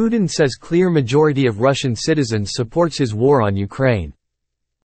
Putin says clear majority of Russian citizens supports his war on Ukraine.